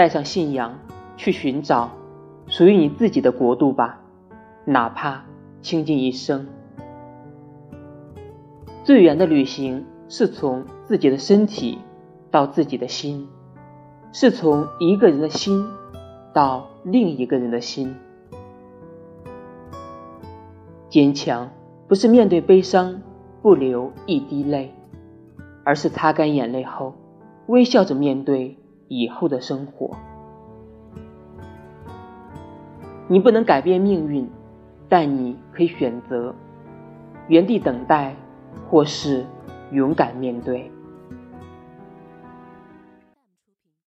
带上信仰，去寻找属于你自己的国度吧，哪怕倾尽一生。最远的旅行是从自己的身体到自己的心，是从一个人的心到另一个人的心。坚强不是面对悲伤不流一滴泪，而是擦干眼泪后微笑着面对以后的生活。你不能改变命运，但你可以选择原地等待。或是勇敢面对。